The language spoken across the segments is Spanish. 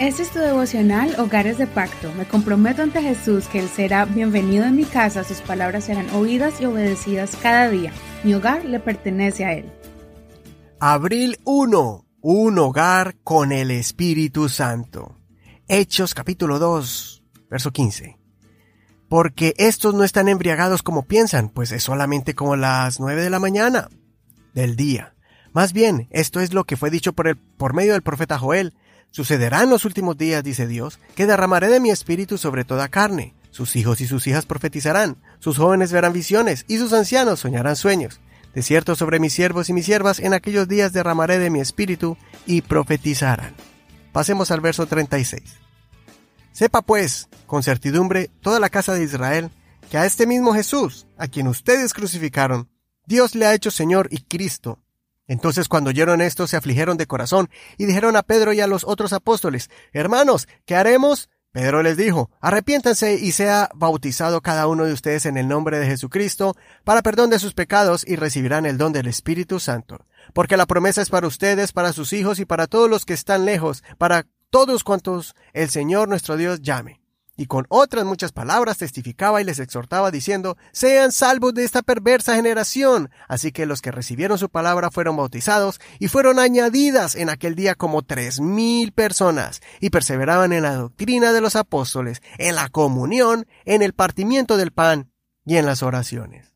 Este es tu devocional Hogares de Pacto. Me comprometo ante Jesús que Él será bienvenido en mi casa, sus palabras serán oídas y obedecidas cada día. Mi hogar le pertenece a Él. Abril 1. Un hogar con el Espíritu Santo. Hechos capítulo 2, verso 15. Porque estos no están embriagados como piensan, pues es solamente como las nueve de la mañana del día. Más bien, esto es lo que fue dicho por, el, por medio del profeta Joel Sucederá en los últimos días, dice Dios, que derramaré de mi espíritu sobre toda carne. Sus hijos y sus hijas profetizarán, sus jóvenes verán visiones, y sus ancianos soñarán sueños. De cierto sobre mis siervos y mis siervas en aquellos días derramaré de mi espíritu y profetizarán. Pasemos al verso 36. Sepa pues, con certidumbre, toda la casa de Israel, que a este mismo Jesús, a quien ustedes crucificaron, Dios le ha hecho Señor y Cristo, entonces cuando oyeron esto se afligieron de corazón y dijeron a Pedro y a los otros apóstoles, Hermanos, ¿qué haremos? Pedro les dijo, Arrepiéntanse y sea bautizado cada uno de ustedes en el nombre de Jesucristo para perdón de sus pecados y recibirán el don del Espíritu Santo. Porque la promesa es para ustedes, para sus hijos y para todos los que están lejos, para todos cuantos el Señor nuestro Dios llame y con otras muchas palabras testificaba y les exhortaba diciendo, sean salvos de esta perversa generación. Así que los que recibieron su palabra fueron bautizados y fueron añadidas en aquel día como tres mil personas y perseveraban en la doctrina de los apóstoles, en la comunión, en el partimiento del pan y en las oraciones.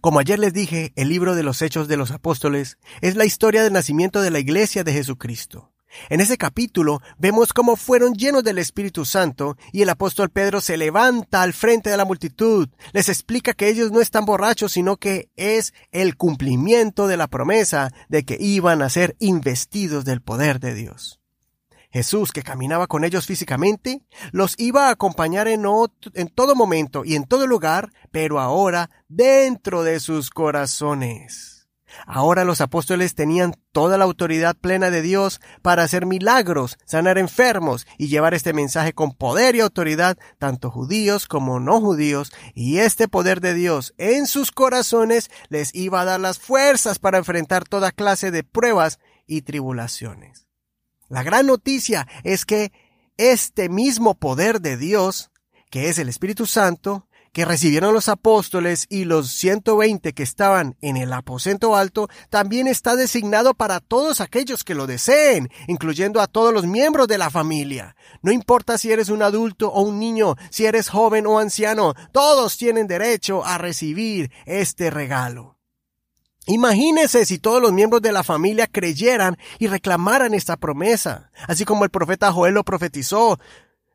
Como ayer les dije, el libro de los Hechos de los Apóstoles es la historia del nacimiento de la Iglesia de Jesucristo. En ese capítulo vemos cómo fueron llenos del Espíritu Santo y el apóstol Pedro se levanta al frente de la multitud, les explica que ellos no están borrachos, sino que es el cumplimiento de la promesa de que iban a ser investidos del poder de Dios. Jesús, que caminaba con ellos físicamente, los iba a acompañar en, todo momento y en todo lugar, pero ahora dentro de sus corazones. Ahora los apóstoles tenían toda la autoridad plena de Dios para hacer milagros, sanar enfermos y llevar este mensaje con poder y autoridad, tanto judíos como no judíos, y este poder de Dios en sus corazones les iba a dar las fuerzas para enfrentar toda clase de pruebas y tribulaciones. La gran noticia es que este mismo poder de Dios, que es el Espíritu Santo, que recibieron los apóstoles y los 120 que estaban en el aposento alto, también está designado para todos aquellos que lo deseen, incluyendo a todos los miembros de la familia. No importa si eres un adulto o un niño, si eres joven o anciano, todos tienen derecho a recibir este regalo. Imagínese si todos los miembros de la familia creyeran y reclamaran esta promesa, así como el profeta Joel lo profetizó,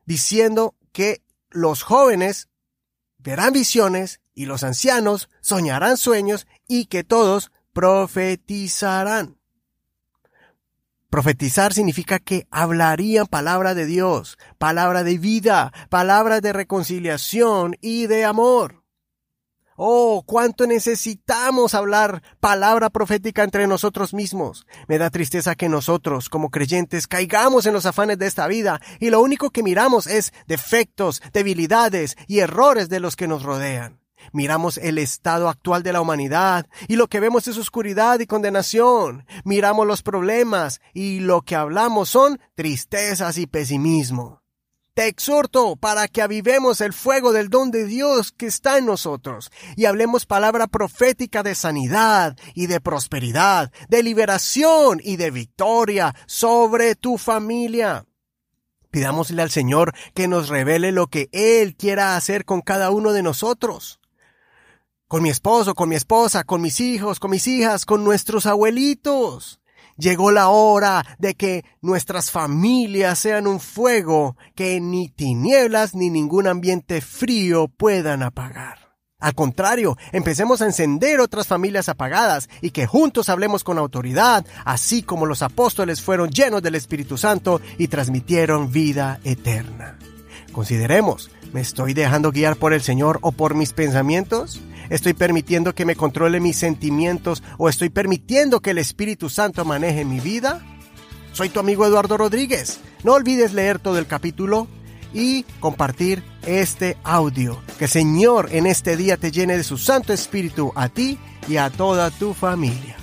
diciendo que los jóvenes verán visiones y los ancianos soñarán sueños y que todos profetizarán. Profetizar significa que hablarían palabra de Dios, palabra de vida, palabra de reconciliación y de amor. Oh, cuánto necesitamos hablar palabra profética entre nosotros mismos. Me da tristeza que nosotros, como creyentes, caigamos en los afanes de esta vida y lo único que miramos es defectos, debilidades y errores de los que nos rodean. Miramos el estado actual de la humanidad y lo que vemos es oscuridad y condenación. Miramos los problemas y lo que hablamos son tristezas y pesimismo. Te exhorto para que avivemos el fuego del don de Dios que está en nosotros y hablemos palabra profética de sanidad y de prosperidad, de liberación y de victoria sobre tu familia. Pidámosle al Señor que nos revele lo que Él quiera hacer con cada uno de nosotros. Con mi esposo, con mi esposa, con mis hijos, con mis hijas, con nuestros abuelitos. Llegó la hora de que nuestras familias sean un fuego que ni tinieblas ni ningún ambiente frío puedan apagar. Al contrario, empecemos a encender otras familias apagadas y que juntos hablemos con autoridad, así como los apóstoles fueron llenos del Espíritu Santo y transmitieron vida eterna. Consideremos, ¿me estoy dejando guiar por el Señor o por mis pensamientos? ¿Estoy permitiendo que me controle mis sentimientos o estoy permitiendo que el Espíritu Santo maneje mi vida? Soy tu amigo Eduardo Rodríguez. No olvides leer todo el capítulo y compartir este audio. Que el Señor en este día te llene de su Santo Espíritu a ti y a toda tu familia.